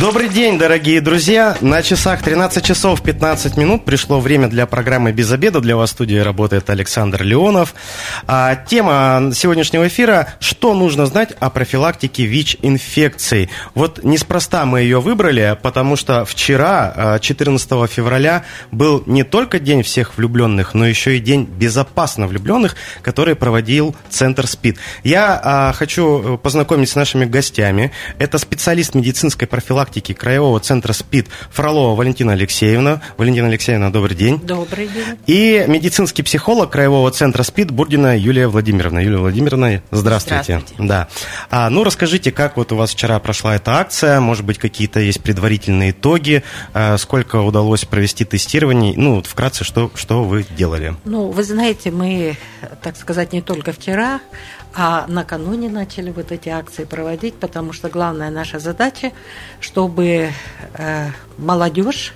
Добрый день, дорогие друзья. На часах 13 часов 15 минут пришло время для программы «Без обеда». Для вас в студии работает Александр Леонов. А, тема сегодняшнего эфира – что нужно знать о профилактике ВИЧ-инфекций. Вот неспроста мы ее выбрали, потому что вчера, 14 а, февраля, был не только День всех влюбленных, но еще и День безопасно влюбленных, который проводил Центр СПИД. Я а, хочу познакомить с нашими гостями. Это специалист медицинской профилактики профилактики Краевого центра СПИД Фролова Валентина Алексеевна. Валентина Алексеевна, добрый день. Добрый день. И медицинский психолог Краевого центра СПИД Бурдина Юлия Владимировна. Юлия Владимировна, здравствуйте. Здравствуйте. Да. А, ну, расскажите, как вот у вас вчера прошла эта акция? Может быть, какие-то есть предварительные итоги? А, сколько удалось провести тестирований? Ну, вот вкратце, что, что вы делали? Ну, вы знаете, мы, так сказать, не только вчера, а накануне начали вот эти акции проводить, потому что главная наша задача, чтобы э, молодежь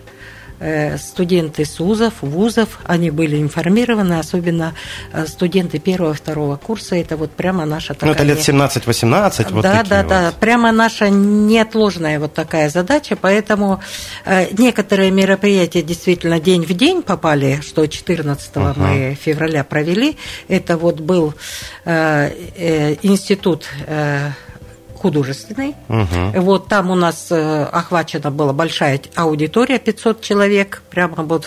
студенты СУЗов, вузов, они были информированы, особенно э, студенты первого второго курса, это вот прямо наша такая... Ну, это лет 17-18, вот Да, да, вот. да, прямо наша неотложная вот такая задача, поэтому э, некоторые мероприятия действительно день в день попали, что 14 uh-huh. мы февраля провели, это вот был институт художественный. Угу. Вот там у нас э, охвачена была большая аудитория, 500 человек, прямо вот,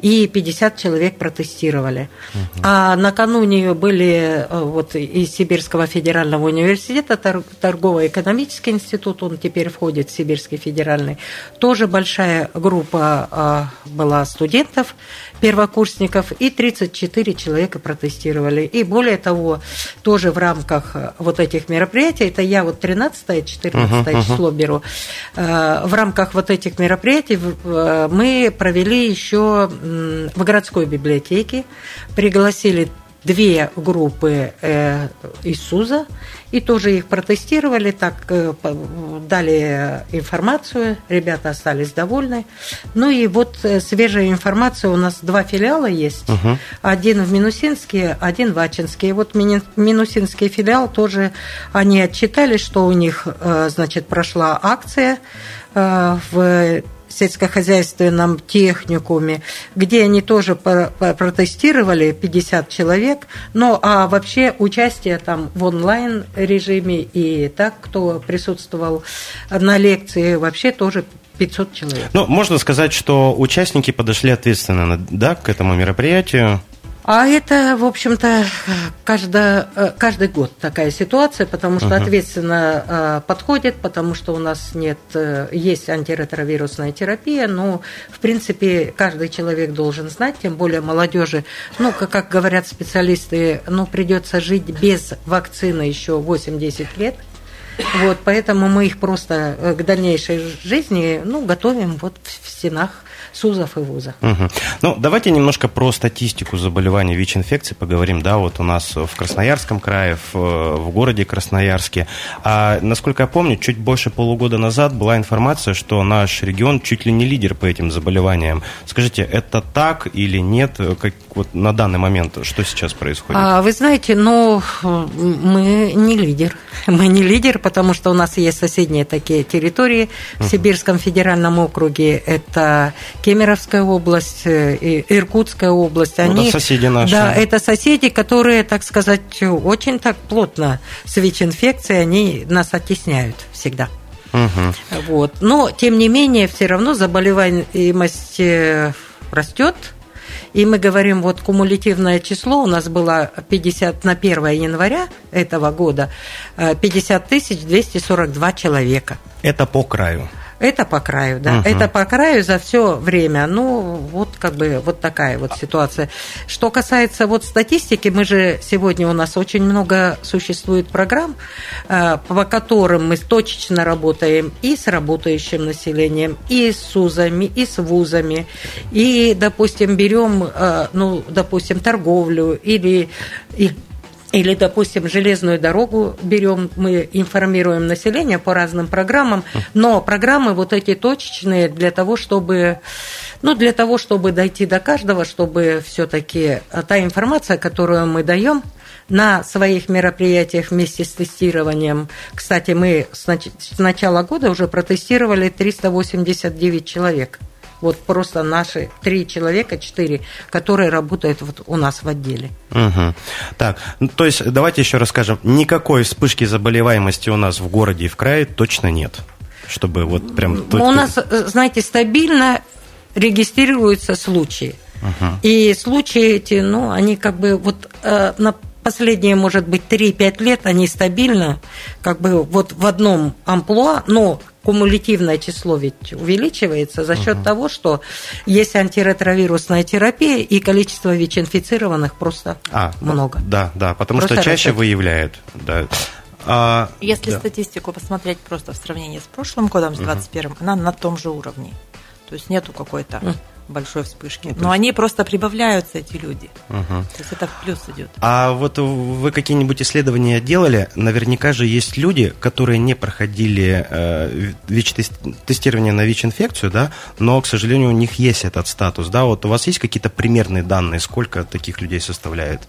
и 50 человек протестировали. Угу. А накануне были э, вот из Сибирского федерального университета, торгово-экономический институт, он теперь входит в Сибирский федеральный, тоже большая группа э, была студентов, первокурсников, и 34 человека протестировали. И более того, тоже в рамках вот этих мероприятий, это я вот 13 14 uh-huh, число беру. Э, в рамках вот этих мероприятий э, мы провели еще в городской библиотеке, пригласили две группы э, из СУЗа, и тоже их протестировали, так э, дали информацию, ребята остались довольны. Ну и вот э, свежая информация, у нас два филиала есть, угу. один в Минусинске, один в Ачинске. И вот Минусинский филиал тоже, они отчитали, что у них, э, значит, прошла акция в сельскохозяйственном техникуме, где они тоже протестировали 50 человек, ну а вообще участие там в онлайн режиме и так, кто присутствовал на лекции, вообще тоже 500 человек. Ну, можно сказать, что участники подошли ответственно да, к этому мероприятию. А это, в общем-то, каждый, каждый год такая ситуация, потому что uh-huh. ответственно э, подходит, потому что у нас нет, э, есть антиретровирусная терапия, но, в принципе, каждый человек должен знать, тем более молодежи, ну, как, как говорят специалисты, ну, придется жить без вакцины еще 8-10 лет. Вот, поэтому мы их просто э, к дальнейшей жизни, ну, готовим вот в стенах СУЗов и вузов. Угу. Ну, давайте немножко про статистику заболеваний ВИЧ-инфекции поговорим. Да, вот у нас в Красноярском крае, в, в городе Красноярске. А, насколько я помню, чуть больше полугода назад была информация, что наш регион чуть ли не лидер по этим заболеваниям. Скажите, это так или нет? Как, вот на данный момент что сейчас происходит? А, вы знаете, ну, мы не лидер. Мы не лидер, потому что у нас есть соседние такие территории в Сибирском федеральном округе. Это Кемеровская область, э, Иркутская область. Ну, они, это соседи наши. Да, это соседи, которые, так сказать, очень так плотно с ВИЧ-инфекцией, они нас оттесняют всегда. Угу. Вот. Но, тем не менее, все равно заболеваемость э, растет, и мы говорим, вот кумулятивное число у нас было 50 на 1 января этого года 50 тысяч 242 человека. Это по краю. Это по краю, да. Угу. Это по краю за все время. Ну, вот как бы вот такая вот ситуация. Что касается вот статистики, мы же сегодня у нас очень много существует программ, э, по которым мы точечно работаем и с работающим населением, и с СУЗами, и с вузами, и, допустим, берем, э, ну, допустим, торговлю или или, допустим, железную дорогу берем, мы информируем население по разным программам, но программы вот эти точечные для того, чтобы Ну, для того, чтобы дойти до каждого, чтобы все-таки та информация, которую мы даем, на своих мероприятиях вместе с тестированием. Кстати, мы с начала года уже протестировали 389 человек. Вот просто наши три человека, четыре, которые работают вот у нас в отделе. Угу. Так, ну, то есть давайте еще расскажем. Никакой вспышки заболеваемости у нас в городе и в крае точно нет чтобы вот прям... У нас, э, знаете, стабильно регистрируются случаи. Угу. И случаи эти, ну, они как бы вот э, на последние, может быть, 3-5 лет они стабильно, как бы вот в одном амплуа, но кумулятивное число ведь увеличивается за счет угу. того, что есть антиретровирусная терапия и количество ВИЧ-инфицированных просто а, много. Да, да, потому просто что чаще растет. выявляют. Да. А, Если да. статистику посмотреть просто в сравнении с прошлым годом, с 2021, угу. она на том же уровне. То есть нету какой-то угу. Большой вспышки. Ну, Но есть... они просто прибавляются, эти люди. Угу. То есть это в плюс идет. А вот вы какие-нибудь исследования делали? Наверняка же есть люди, которые не проходили э, ВИЧ-тестирование на ВИЧ-инфекцию, да, но, к сожалению, у них есть этот статус. Да? Вот у вас есть какие-то примерные данные, сколько таких людей составляет?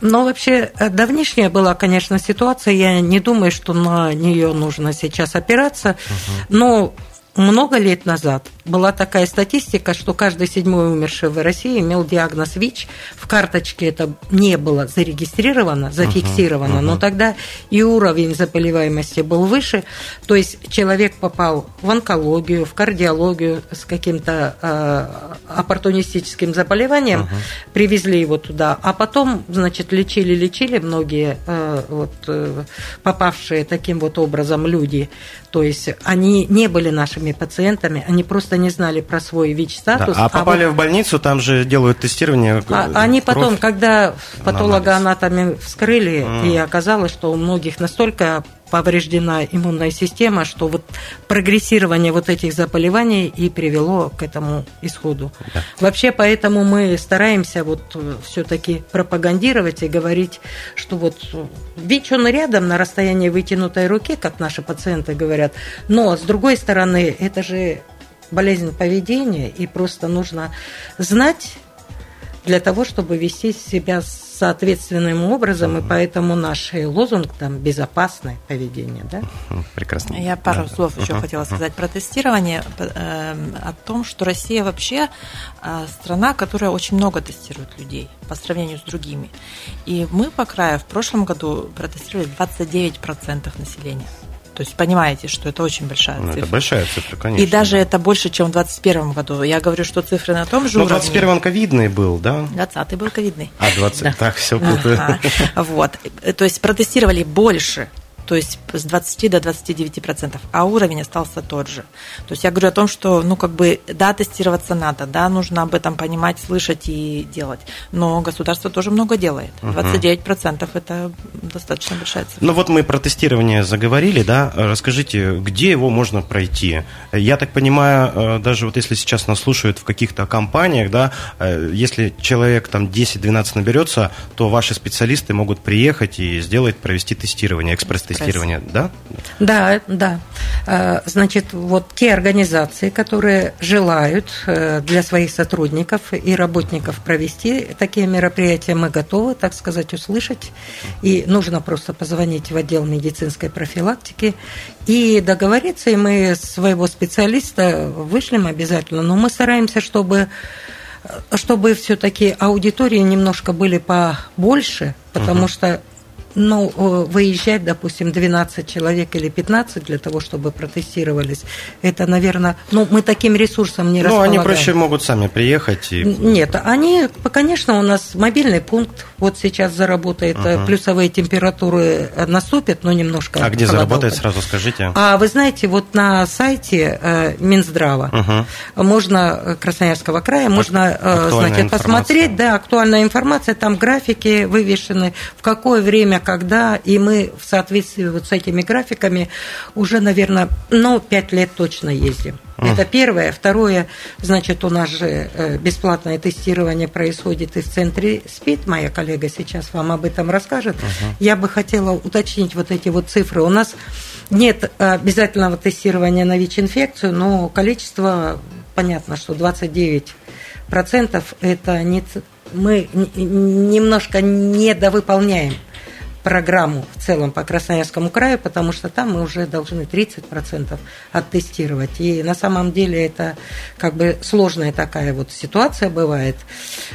Но вообще э, давнишняя была, конечно, ситуация. Я не думаю, что на нее нужно сейчас опираться. Угу. Но много лет назад была такая статистика, что каждый седьмой умерший в России имел диагноз ВИЧ. В карточке это не было зарегистрировано, зафиксировано, uh-huh, uh-huh. но тогда и уровень заболеваемости был выше. То есть человек попал в онкологию, в кардиологию с каким-то э, оппортунистическим заболеванием, uh-huh. привезли его туда, а потом, значит, лечили, лечили многие э, вот, э, попавшие таким вот образом люди. То есть они не были нашими пациентами, они просто не знали про свой ВИЧ-статус. Да, а попали а вот, в больницу, там же делают тестирование. А, они кровь, потом, когда патологоанатоме вскрыли, mm. и оказалось, что у многих настолько повреждена иммунная система, что вот прогрессирование вот этих заболеваний и привело к этому исходу. Да. Вообще, поэтому мы стараемся вот э, все-таки пропагандировать и говорить, что вот ВИЧ, он рядом на расстоянии вытянутой руки, как наши пациенты говорят, но с другой стороны, это же болезнь поведения, и просто нужно знать для того, чтобы вести себя соответственным образом, и поэтому наш лозунг там безопасное поведение, да? Прекрасно. Я пару да. слов еще uh-huh. хотела сказать про тестирование, э, о том, что Россия вообще э, страна, которая очень много тестирует людей по сравнению с другими. И мы по краю в прошлом году протестировали 29% населения. То есть понимаете, что это очень большая ну, цифра. Это большая цифра, конечно. И даже да. это больше, чем в 2021 году. Я говорю, что цифры на том же Но уровне. 21 он ковидный был, да? 20 был ковидный. А 20 да. так, все путаю. Ага. Вот. То есть протестировали больше то есть с 20 до 29 процентов, а уровень остался тот же. То есть я говорю о том, что, ну, как бы, да, тестироваться надо, да, нужно об этом понимать, слышать и делать, но государство тоже много делает. 29 процентов – это достаточно большая цифра. Ну, вот мы про тестирование заговорили, да, расскажите, где его можно пройти? Я так понимаю, э, даже вот если сейчас нас слушают в каких-то компаниях, да, э, если человек там 10-12 наберется, то ваши специалисты могут приехать и сделать, провести тестирование, экспресс-тестирование тестирования, да? Да, да. А, значит, вот те организации, которые желают э, для своих сотрудников и работников провести такие мероприятия, мы готовы, так сказать, услышать. И нужно просто позвонить в отдел медицинской профилактики и договориться, и мы своего специалиста вышлем обязательно. Но мы стараемся, чтобы чтобы все-таки аудитории немножко были побольше, потому угу. что ну, выезжать, допустим, 12 человек или 15 для того, чтобы протестировались, это, наверное, ну, мы таким ресурсом не ну, располагаем. Ну, они проще могут сами приехать. И... Нет, они, конечно, у нас мобильный пункт вот сейчас заработает, угу. плюсовые температуры наступят, но немножко. А где заработает, сразу скажите? А вы знаете, вот на сайте э, Минздрава угу. можно э, Красноярского края, можно, значит, посмотреть, да, актуальная информация, там графики вывешены, в какое время когда, и мы в соответствии вот с этими графиками уже, наверное, ну, пять лет точно ездим. Это первое. Второе, значит, у нас же э, бесплатное тестирование происходит и в центре СПИД. Моя коллега сейчас вам об этом расскажет. Uh-huh. Я бы хотела уточнить вот эти вот цифры. У нас нет обязательного тестирования на ВИЧ-инфекцию, но количество понятно, что 29 процентов это не, мы немножко недовыполняем программу в целом по Красноярскому краю, потому что там мы уже должны 30% оттестировать. И на самом деле это как бы сложная такая вот ситуация бывает.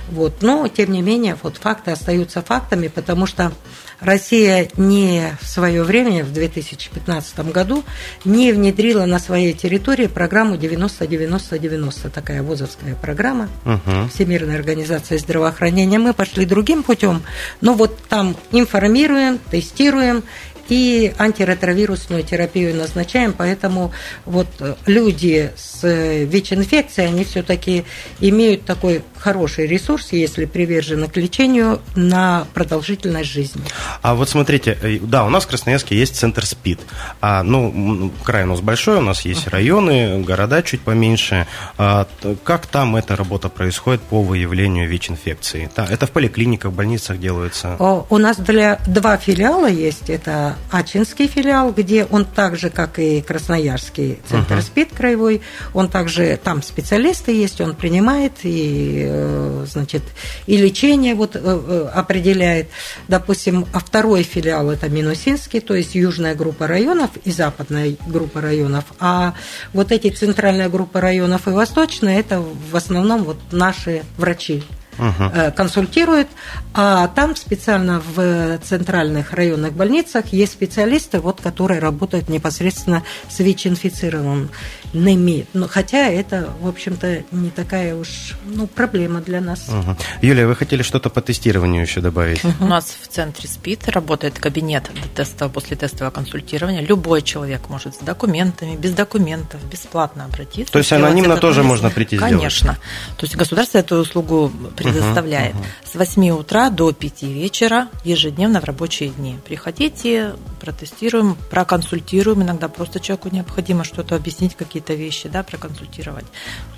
Вот. Но, тем не менее, вот факты остаются фактами, потому что Россия не в свое время, в 2015 году, не внедрила на своей территории программу 90-90-90, такая вузовская программа угу. Всемирной организации здравоохранения. Мы пошли другим путем, но вот там информируем, тестируем и антиретровирусную терапию назначаем, поэтому вот люди с ВИЧ-инфекцией, они все-таки имеют такой хороший ресурс, если привержены к лечению на продолжительность жизни. А вот смотрите, э, да, у нас в Красноярске есть центр СПИД. А, ну, край у нас большой, у нас есть районы, города чуть поменьше. А, как там эта работа происходит по выявлению ВИЧ-инфекции? Это в поликлиниках, больницах делается? У нас для два филиала есть. Это Ачинский филиал, где он так же, как и Красноярский центр uh-huh. СПИД краевой, он также, там специалисты есть, он принимает и, э, значит, и лечение вот э, э, определяет. Допустим, а второй филиал это Минусинский, то есть южная группа районов и западная группа районов, а вот эти центральная группа районов и восточная, это в основном вот наши врачи угу. консультирует, а там специально в центральных районных больницах есть специалисты, вот, которые работают непосредственно с ВИЧ-инфицированными. Но, хотя это, в общем-то, не такая уж ну, проблема для нас. Угу. Юлия, вы хотели что-то по тестированию еще добавить? Угу. У нас в центре СПИД работает кабинет тестового, после тестового консультирования. Любой человек может с документами, без документов, бесплатно обратиться. То есть анонимно тоже можно прийти Конечно. сделать? Конечно. То есть государство эту услугу предоставляет. Угу, угу. С 8 утра до 5 вечера ежедневно в рабочие дни. Приходите, протестируем, проконсультируем. Иногда просто человеку необходимо что-то объяснить, какие-то вещи, да, проконсультировать.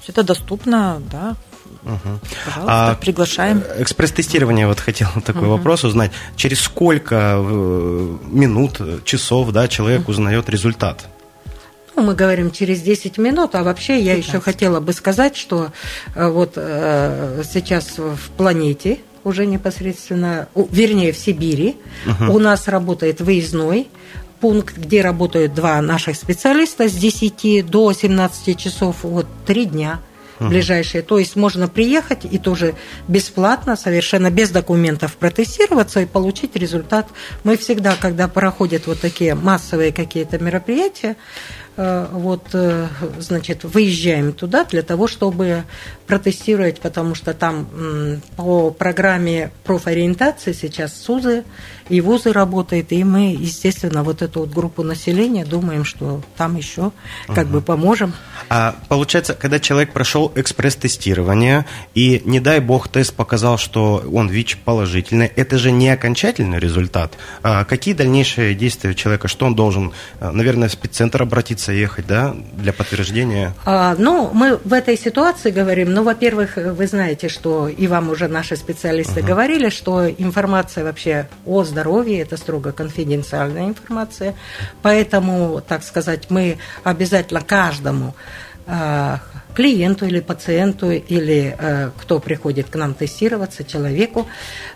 Это доступно, да, Угу. Пожалуйста, а приглашаем. Экспресс-тестирование, вот хотел такой угу. вопрос узнать. Через сколько э, минут, часов да, человек узнает результат? Ну, мы говорим через 10 минут, а вообще я еще хотела бы сказать, что э, вот э, сейчас в планете уже непосредственно, вернее, в Сибири, угу. у нас работает выездной пункт, где работают два наших специалиста с 10 до 17 часов, вот три дня ближайшие. То есть можно приехать и тоже бесплатно, совершенно без документов протестироваться и получить результат. Мы всегда, когда проходят вот такие массовые какие-то мероприятия, Э, вот, э, значит, выезжаем туда для того, чтобы протестировать, потому что там по программе профориентации сейчас СУЗы и ВУЗы работают, и мы, естественно, вот эту вот группу населения думаем, что там еще как угу. бы поможем. А получается, когда человек прошел экспресс-тестирование, и, не дай бог, тест показал, что он ВИЧ положительный, это же не окончательный результат. А какие дальнейшие действия человека, что он должен, э, наверное, в спеццентр обратиться, ехать, да, для подтверждения? А, ну, мы в этой ситуации говорим, ну, во-первых, вы знаете, что и вам уже наши специалисты угу. говорили, что информация вообще о здоровье – это строго конфиденциальная информация, поэтому, так сказать, мы обязательно каждому а, клиенту или пациенту, или э, кто приходит к нам тестироваться, человеку,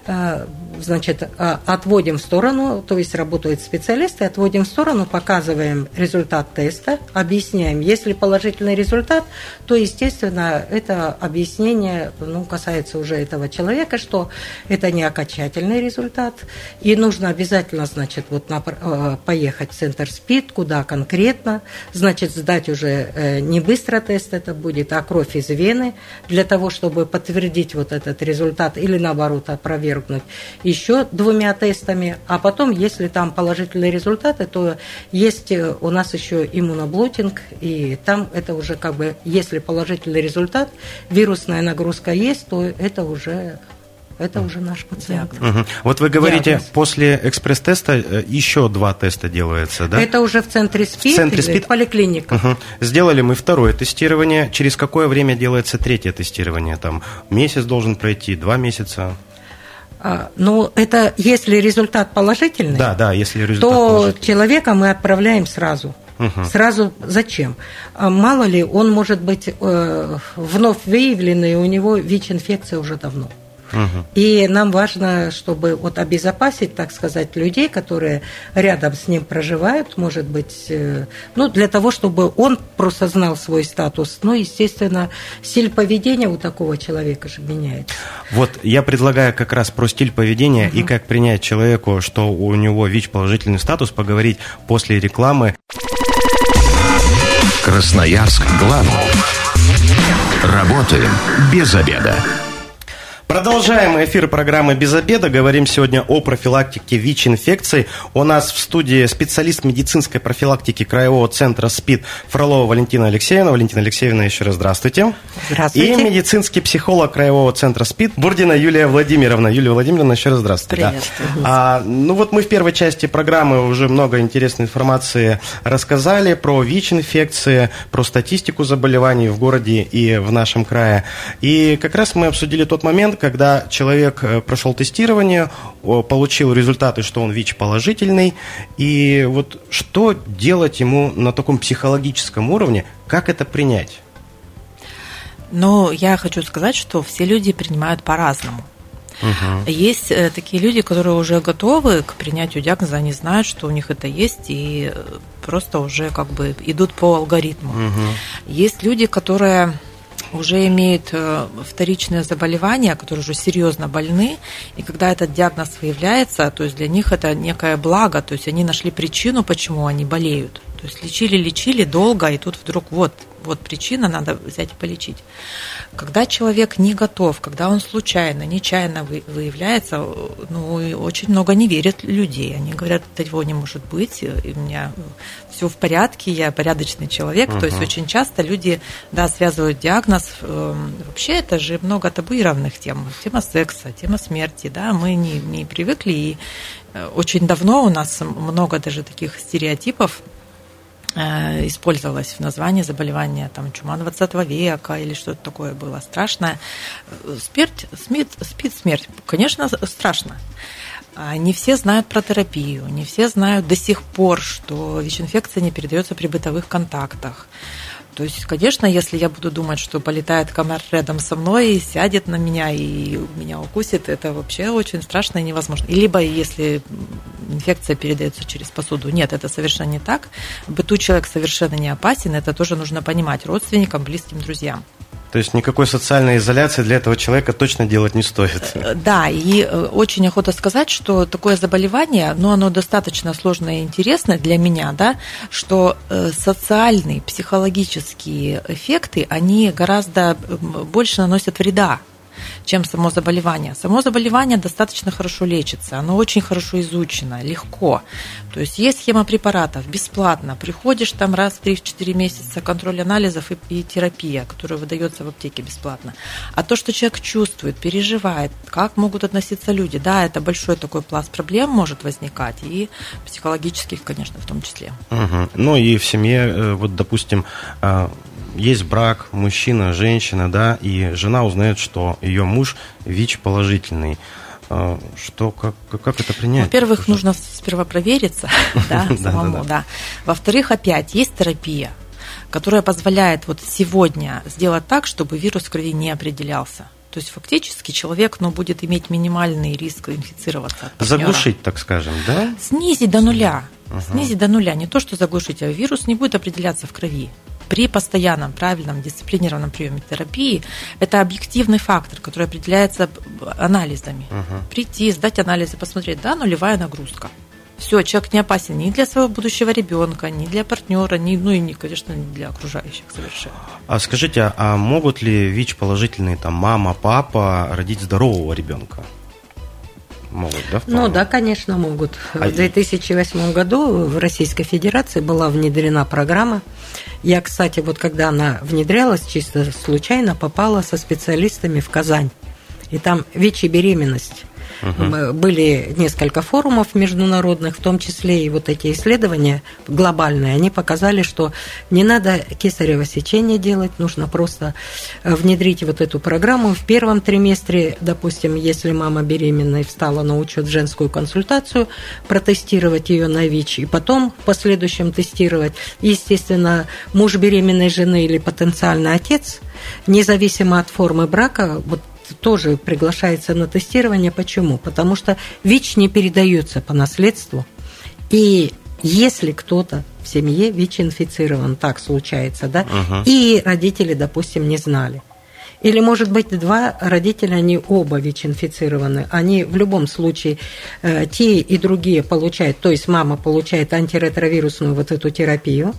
э, значит, э, отводим в сторону, то есть работают специалисты, отводим в сторону, показываем результат теста, объясняем. Если положительный результат, то, естественно, это объяснение ну, касается уже этого человека, что это не окончательный результат, и нужно обязательно, значит, вот на, э, поехать в центр СПИД, куда конкретно, значит, сдать уже э, не быстро тест, это будет будет, а кровь из вены, для того, чтобы подтвердить вот этот результат или наоборот опровергнуть еще двумя тестами. А потом, если там положительные результаты, то есть э, у нас еще иммуноблотинг, и там это уже как бы, если положительный результат, вирусная нагрузка есть, то это уже это уже наш пациент. Угу. Вот вы говорите, Диагноз. после экспресс-теста э, еще два теста делается, да? Это уже в центре СПИД, в центре СПИД? поликлиника. Угу. Сделали мы второе тестирование. Через какое время делается третье тестирование? Там месяц должен пройти, два месяца? А, ну, это если результат положительный, да, да, если результат то человека мы отправляем сразу Угу. Сразу зачем? А мало ли, он может быть э, вновь выявленный, у него ВИЧ-инфекция уже давно. И нам важно, чтобы вот обезопасить, так сказать, людей, которые рядом с ним проживают, может быть, э, ну, для того, чтобы он просто знал свой статус. Ну, естественно, стиль поведения у такого человека же меняется. Вот я предлагаю как раз про стиль поведения угу. и как принять человеку, что у него ВИЧ-положительный статус, поговорить после рекламы. Красноярск главный. Работаем без обеда. Продолжаем эфир программы «Без обеда». Говорим сегодня о профилактике ВИЧ-инфекций. У нас в студии специалист медицинской профилактики Краевого центра СПИД Фролова Валентина Алексеевна. Валентина Алексеевна, еще раз здравствуйте. Здравствуйте. И медицинский психолог Краевого центра СПИД Бурдина Юлия Владимировна. Юлия Владимировна, еще раз здравствуйте. Приветствую. Да. А, ну вот мы в первой части программы уже много интересной информации рассказали про ВИЧ-инфекции, про статистику заболеваний в городе и в нашем крае. И как раз мы обсудили тот момент, когда человек э, прошел тестирование, получил результаты, что он ВИЧ положительный, и вот что делать ему на таком психологическом уровне, как это принять? Ну, я хочу сказать, что все люди принимают по-разному. Угу. Есть э, такие люди, которые уже готовы к принятию диагноза, они знают, что у них это есть, и э, просто уже как бы идут по алгоритму. Угу. Есть люди, которые уже имеют э, вторичное заболевание, которые уже серьезно больны, и когда этот диагноз выявляется, то есть для них это некое благо, то есть они нашли причину, почему они болеют. То есть лечили, лечили долго, и тут вдруг вот, вот причина, надо взять и полечить. Когда человек не готов, когда он случайно, нечаянно выявляется, ну, очень много не верят людей. Они говорят, этого не может быть, и у меня все в порядке, я порядочный человек. Uh-huh. То есть очень часто люди, да, связывают диагноз. Эм, вообще это же много табуированных тем. Тема секса, тема смерти, да, мы не, не привыкли. И э, очень давно у нас много даже таких стереотипов, использовалось в названии заболевания там, чума 20 века или что-то такое было страшное. Смерть, смерть, спит смерть, конечно, страшно. А не все знают про терапию, не все знают до сих пор, что ВИЧ-инфекция не передается при бытовых контактах. То есть, конечно, если я буду думать, что полетает комар рядом со мной и сядет на меня и меня укусит, это вообще очень страшно и невозможно. Либо если инфекция передается через посуду. Нет, это совершенно не так. В быту человек совершенно не опасен, это тоже нужно понимать родственникам, близким, друзьям. То есть никакой социальной изоляции для этого человека точно делать не стоит. Э, да, и э, очень охота сказать, что такое заболевание, но оно достаточно сложное и интересное для меня, да, что э, социальные, психологические эффекты, они гораздо больше наносят вреда чем само заболевание. Само заболевание достаточно хорошо лечится, оно очень хорошо изучено, легко. То есть есть схема препаратов, бесплатно. Приходишь там раз в 3-4 месяца, контроль анализов и, и терапия, которая выдается в аптеке бесплатно. А то, что человек чувствует, переживает, как могут относиться люди, да, это большой такой пласт проблем может возникать, и психологических, конечно, в том числе. Угу. Ну и в семье, э, вот, допустим, а, есть брак, мужчина, женщина, да, и жена узнает, что ее муж ВИЧ положительный. А, что, как, как это принять? Во-первых, нужно сперва провериться, да, самому, да. Во-вторых, опять, есть терапия, которая позволяет вот сегодня сделать так, чтобы вирус в крови не определялся. То есть фактически человек ну, будет иметь минимальный риск инфицироваться. Заглушить, так скажем, да? Снизить до нуля. Угу. Снизить до нуля. Не то, что заглушить, а вирус не будет определяться в крови при постоянном, правильном, дисциплинированном приеме терапии это объективный фактор, который определяется анализами. Угу. Прийти, сдать анализы, посмотреть, да, нулевая нагрузка. Все, человек не опасен ни для своего будущего ребенка, ни для партнера, ни, ну и, не, конечно, не для окружающих совершенно. А скажите, а могут ли ВИЧ положительные там мама, папа родить здорового ребенка? Могут, да? Вполне? Ну да, конечно, могут. А в 2008 году в Российской Федерации была внедрена программа я, кстати, вот когда она внедрялась, чисто случайно попала со специалистами в Казань. И там ВИЧ и беременность. Угу. Были несколько форумов международных, в том числе и вот эти исследования глобальные, они показали, что не надо кесарево сечение делать, нужно просто э, внедрить вот эту программу в первом триместре, допустим, если мама беременная встала на учет женскую консультацию, протестировать ее на ВИЧ, и потом в последующем тестировать. Естественно, муж беременной жены или потенциальный отец, независимо от формы брака, вот тоже приглашается на тестирование. Почему? Потому что ВИЧ не передается по наследству. И если кто-то в семье ВИЧ-инфицирован, так случается, да, угу. и родители, допустим, не знали, или, может быть, два родителя, они оба ВИЧ-инфицированы. Они в любом случае, э, те и другие получают, то есть мама получает антиретровирусную вот эту терапию.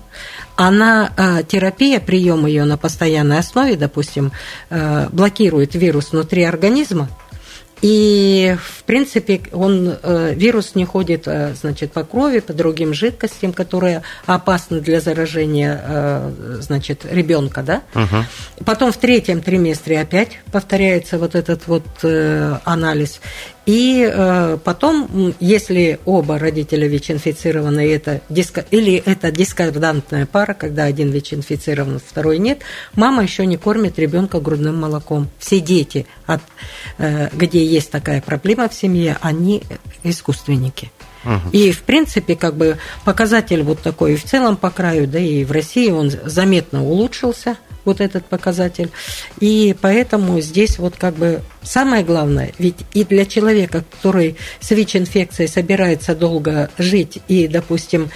Она, э, терапия, прием ее на постоянной основе, допустим, э, блокирует вирус внутри организма, и, в принципе, он, э, вирус не ходит э, значит, по крови, по другим жидкостям, которые опасны для заражения э, значит, ребенка. Да? Угу. Потом в третьем триместре опять повторяется вот этот вот анализ. И э, потом, если оба родителя ВИЧ-инфицированы, это диско, или это дискордантная пара, когда один ВИЧ-инфицирован, второй нет, мама еще не кормит ребенка грудным молоком. Все дети, от, э, где есть такая проблема в семье, они искусственники. И, в принципе, как бы показатель вот такой и в целом по краю, да и в России он заметно улучшился – вот этот показатель. И поэтому здесь вот как бы самое главное, ведь и для человека, который с ВИЧ-инфекцией собирается долго жить и, допустим,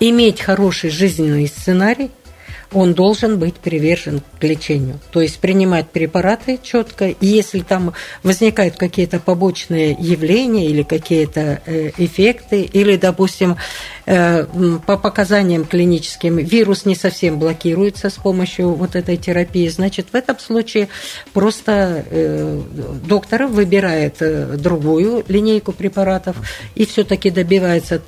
иметь хороший жизненный сценарий, он должен быть привержен к лечению. То есть принимать препараты четко, и если там возникают какие-то побочные явления или какие-то э, эффекты, или, допустим, э, по показаниям клиническим вирус не совсем блокируется с помощью вот этой терапии, значит, в этом случае просто э, доктор выбирает другую линейку препаратов и все-таки добивается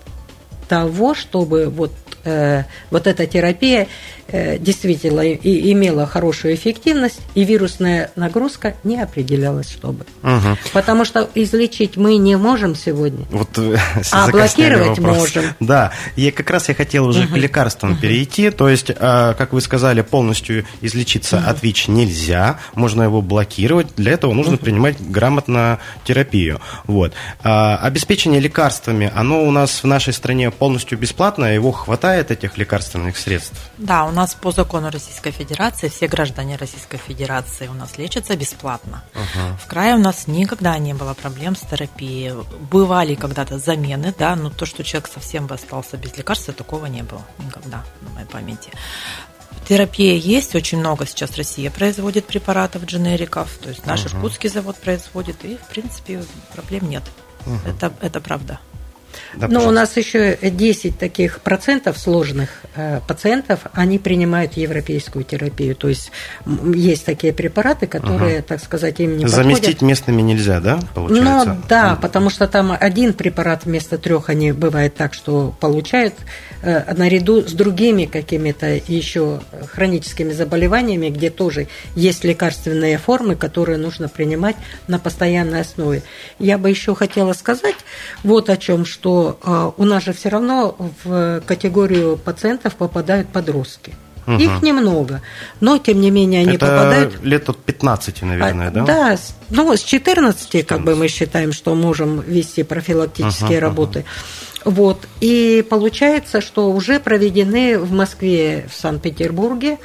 того, чтобы вот, э, вот эта терапия действительно и имела хорошую эффективность, и вирусная нагрузка не определялась, чтобы. Угу. Потому что излечить мы не можем сегодня, вот, э, а блокировать можем. Да, и как раз я хотел уже угу. к лекарствам угу. перейти, то есть, э, как вы сказали, полностью излечиться угу. от ВИЧ нельзя, можно его блокировать, для этого нужно угу. принимать грамотно терапию. Вот. А, обеспечение лекарствами, оно у нас в нашей стране полностью бесплатное, его хватает, этих лекарственных средств? Да, у нас по закону Российской Федерации все граждане Российской Федерации у нас лечатся бесплатно. uh В крае у нас никогда не было проблем с терапией. Бывали когда-то замены, да, но то, что человек совсем бы остался без лекарства, такого не было никогда на моей памяти. Терапия есть, очень много сейчас Россия производит препаратов, дженериков, то есть наш uh иркутский завод производит, и, в принципе, проблем нет. uh Это, это правда. Да, Но у нас еще 10 таких процентов сложных э, пациентов, они принимают европейскую терапию. То есть есть такие препараты, которые, ага. так сказать, им не Заместить подходят. местными нельзя, да, получается? Ну, да, потому что там один препарат вместо трех они бывает так, что получают наряду с другими какими-то еще хроническими заболеваниями, где тоже есть лекарственные формы, которые нужно принимать на постоянной основе. Я бы еще хотела сказать вот о чем, что а, у нас же все равно в категорию пациентов попадают подростки. Угу. Их немного, но тем не менее они Это попадают... лет от 15, наверное, а, да? Да, ну с 14, 14, как бы мы считаем, что можем вести профилактические угу, работы. Угу. Вот. И получается, что уже проведены в Москве, в Санкт-Петербурге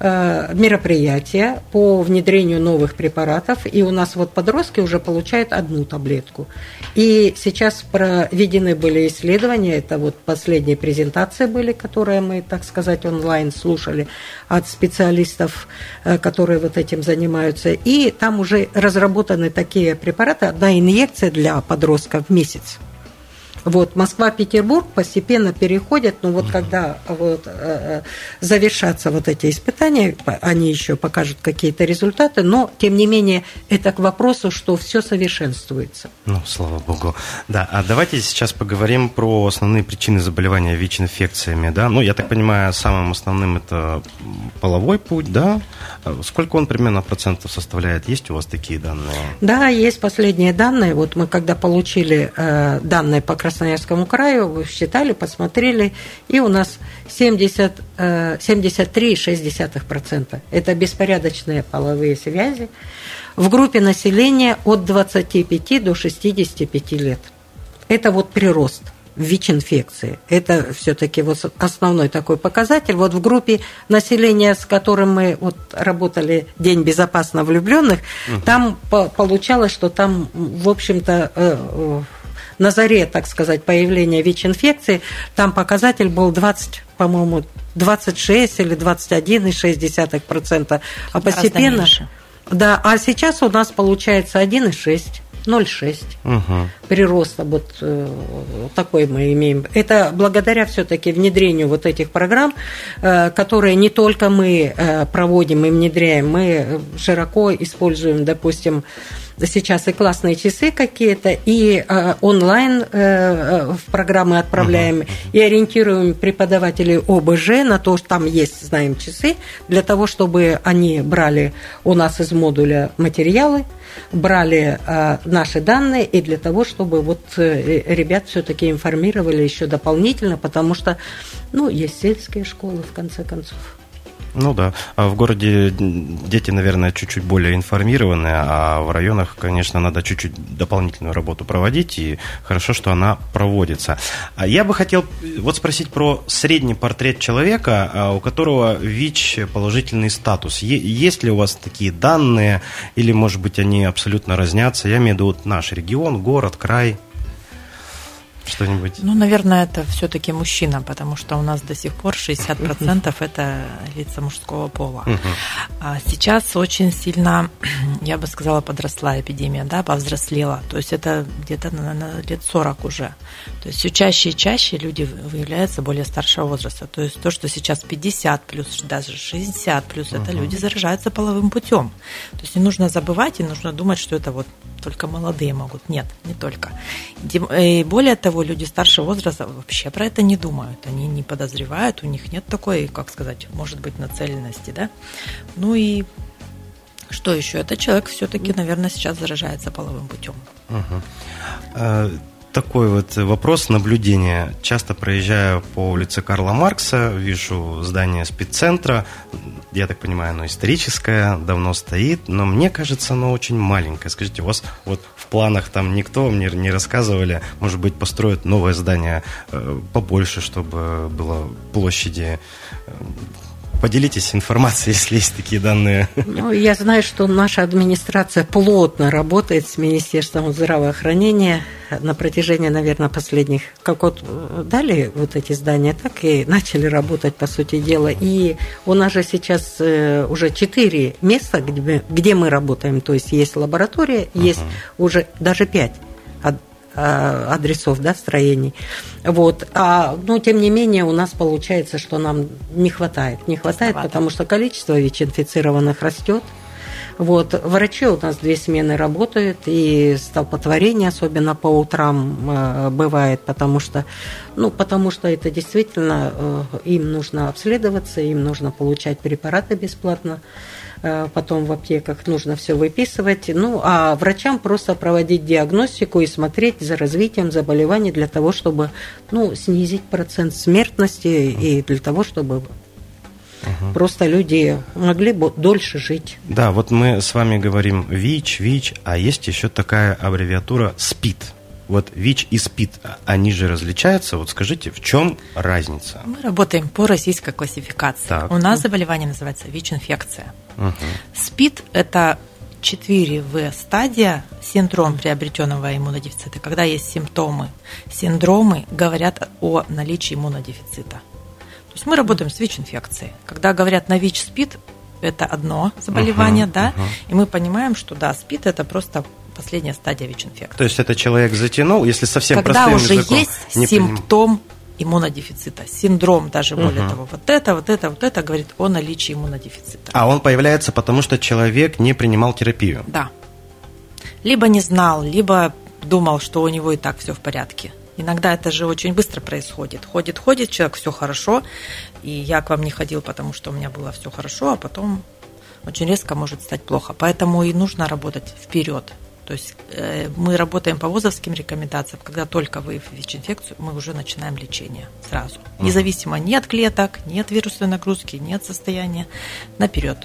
Э, мероприятия по внедрению новых препаратов, и у нас вот подростки уже получают одну таблетку. И сейчас проведены были исследования, это вот последние презентации были, которые мы, так сказать, онлайн слушали от специалистов, э, которые вот этим занимаются, и там уже разработаны такие препараты, одна инъекция для подростков в месяц. Вот Москва-Петербург постепенно переходят, но вот когда вот, э, завершатся вот эти испытания, они еще покажут какие-то результаты, но тем не менее это к вопросу, что все совершенствуется. Ну, слава богу. Да, а давайте сейчас поговорим про основные причины заболевания ВИЧ-инфекциями, да? Ну, я так понимаю, самым основным это половой путь, да? А сколько он примерно процентов составляет? Есть у вас такие данные? Да, есть последние данные. Вот мы когда получили э, данные по Красноярскому краю, считали, посмотрели, и у нас 70, э, 73,6%. Это беспорядочные половые связи в группе населения от 25 до 65 лет. Это вот прирост – ВИЧ-инфекции. Это все-таки вот основной такой показатель. Вот в группе населения, с которым мы вот работали День безопасно влюбленных, угу. там получалось, что там, в общем-то, э, э, на заре, так сказать, появления ВИЧ-инфекции, там показатель был 20, по-моему, 26 или 21,6%. А постепенно... Да, а сейчас у нас получается 1,6. 0,6 угу. прироста. Вот э, такой мы имеем. Это благодаря все-таки внедрению вот этих программ, э, которые не только мы э, проводим и внедряем, мы широко используем, допустим, сейчас и классные часы какие-то, и э, онлайн э, в программы отправляем, uh-huh. и ориентируем преподавателей ОБЖ на то, что там есть, знаем, часы, для того, чтобы они брали у нас из модуля материалы, брали э, наши данные, и для того, чтобы вот э, ребят все-таки информировали еще дополнительно, потому что, ну, есть сельские школы, в конце концов. Ну да. А в городе дети, наверное, чуть-чуть более информированы, а в районах, конечно, надо чуть-чуть дополнительную работу проводить, и хорошо, что она проводится. А я бы хотел вот спросить про средний портрет человека, а, у которого ВИЧ положительный статус. Есть ли у вас такие данные, или, может быть, они абсолютно разнятся? Я имею в виду вот наш регион, город, край что-нибудь? Ну, наверное, это все-таки мужчина, потому что у нас до сих пор 60% это лица мужского пола. А сейчас очень сильно, я бы сказала, подросла эпидемия, да, повзрослела. То есть это где-то на, на лет 40 уже. То есть все чаще и чаще люди выявляются более старшего возраста. То есть то, что сейчас 50 плюс, даже 60 плюс, это люди заражаются половым путем. То есть не нужно забывать и нужно думать, что это вот только молодые могут. Нет, не только. И более того, люди старшего возраста вообще про это не думают. Они не подозревают, у них нет такой, как сказать, может быть, нацеленности, да. Ну и что еще? Это человек все-таки, наверное, сейчас заражается половым путем. Угу такой вот вопрос наблюдения. Часто проезжаю по улице Карла Маркса, вижу здание спеццентра. Я так понимаю, оно историческое, давно стоит, но мне кажется, оно очень маленькое. Скажите, у вас вот в планах там никто мне не рассказывали, может быть, построят новое здание э, побольше, чтобы было площади э, Поделитесь информацией, если есть такие данные. Ну, я знаю, что наша администрация плотно работает с Министерством здравоохранения на протяжении, наверное, последних, как вот дали вот эти здания, так и начали работать, по сути дела. И у нас же сейчас э, уже четыре места, где, где мы работаем, то есть есть лаборатория, uh-huh. есть уже даже пять Э, адресов, да, строений. Вот. А, но, тем не менее, у нас получается, что нам не хватает. Не хватает, Слабато. потому что количество ВИЧ-инфицированных растет. Вот. Врачи у нас две смены работают, и столпотворение, особенно по утрам, э, бывает, потому что, ну, потому что это действительно э, им нужно обследоваться, им нужно получать препараты бесплатно. Э, потом в аптеках нужно все выписывать. Ну, а врачам просто проводить диагностику и смотреть за развитием заболеваний для того, чтобы ну, снизить процент смертности и для того, чтобы Угу. Просто люди могли бы дольше жить. Да, вот мы с вами говорим ВИЧ, ВИЧ, а есть еще такая аббревиатура СПИД. Вот ВИЧ и СПИД, они же различаются. Вот скажите, в чем разница? Мы работаем по российской классификации. Так. У нас заболевание называется ВИЧ-инфекция. Угу. СПИД – это 4В стадия, синдром приобретенного иммунодефицита. Когда есть симптомы, синдромы говорят о наличии иммунодефицита. То есть мы работаем с ВИЧ-инфекцией. Когда говорят на ВИЧ-СПИД, это одно заболевание, uh-huh, да, uh-huh. и мы понимаем, что да, СПИД это просто последняя стадия ВИЧ-инфекции. То есть это человек затянул, если совсем Когда простым уже языком, есть симптом иммунодефицита, синдром даже более Мгм. того, вот это, вот это, вот это говорит о наличии иммунодефицита. А он появляется потому, что человек не принимал терапию. Да. Либо не знал, либо думал, что у него и так все в порядке. Иногда это же очень быстро происходит. Ходит, ходит, человек, все хорошо, и я к вам не ходил, потому что у меня было все хорошо, а потом очень резко может стать плохо. Поэтому и нужно работать вперед. То есть э, мы работаем по ВОЗовским рекомендациям, когда только выявив ВИЧ-инфекцию, мы уже начинаем лечение сразу. Независимо ни от клеток, ни от вирусной нагрузки, ни от состояния, наперед.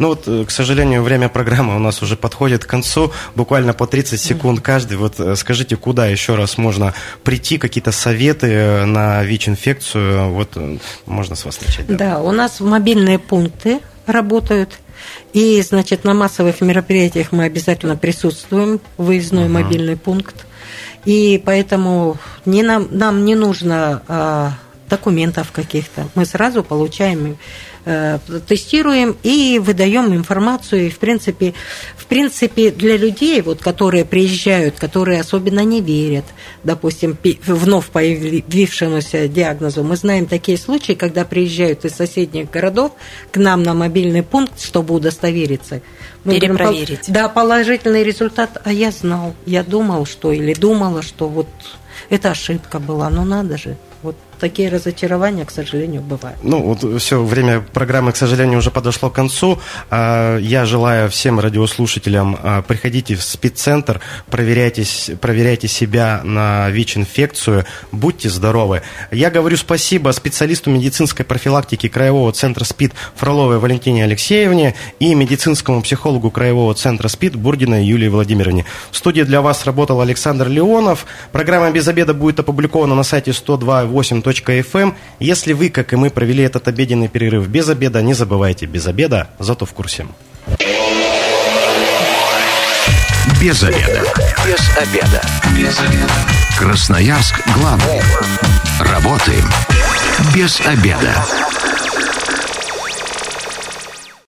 Ну вот, э, к сожалению, время программы у нас уже подходит к концу. Буквально по 30 секунд каждый. Вот э, скажите, куда еще раз можно прийти, какие-то советы э, на ВИЧ-инфекцию? Вот можно с вас начать. Да, у нас мобильные пункты работают. И, значит, на массовых мероприятиях мы обязательно присутствуем, выездной Мгм. мобильный пункт. И поэтому не нам, нам не нужно а, документов каких-то. Мы сразу получаем, тестируем и выдаем информацию. И, в принципе, в принципе, для людей, вот, которые приезжают, которые особенно не верят, допустим, вновь появившемуся диагнозу, мы знаем такие случаи, когда приезжают из соседних городов к нам на мобильный пункт, чтобы удостовериться. Мы говорим, Перепроверить. да, положительный результат, а я знал, я думал, что или думала, что вот это ошибка была, ну надо же. Такие разочарования, к сожалению, бывают. Ну, вот все, время программы, к сожалению, уже подошло к концу. А, Я желаю всем радиослушателям, а, приходите в спеццентр, проверяйтесь, проверяйте себя на ВИЧ-инфекцию, будьте здоровы. Я говорю спасибо специалисту медицинской профилактики Краевого центра СПИД Фроловой Валентине Алексеевне и медицинскому психологу Краевого центра СПИД Бурдиной Юлии Владимировне. В студии для вас работал Александр Леонов. Программа «Без обеда» будет опубликована на сайте 102.8 FM. Если вы, как и мы, провели этот обеденный перерыв без обеда, не забывайте, без обеда, зато в курсе. Без обеда. Без обеда. Без обеда. Красноярск главный. Работаем без обеда.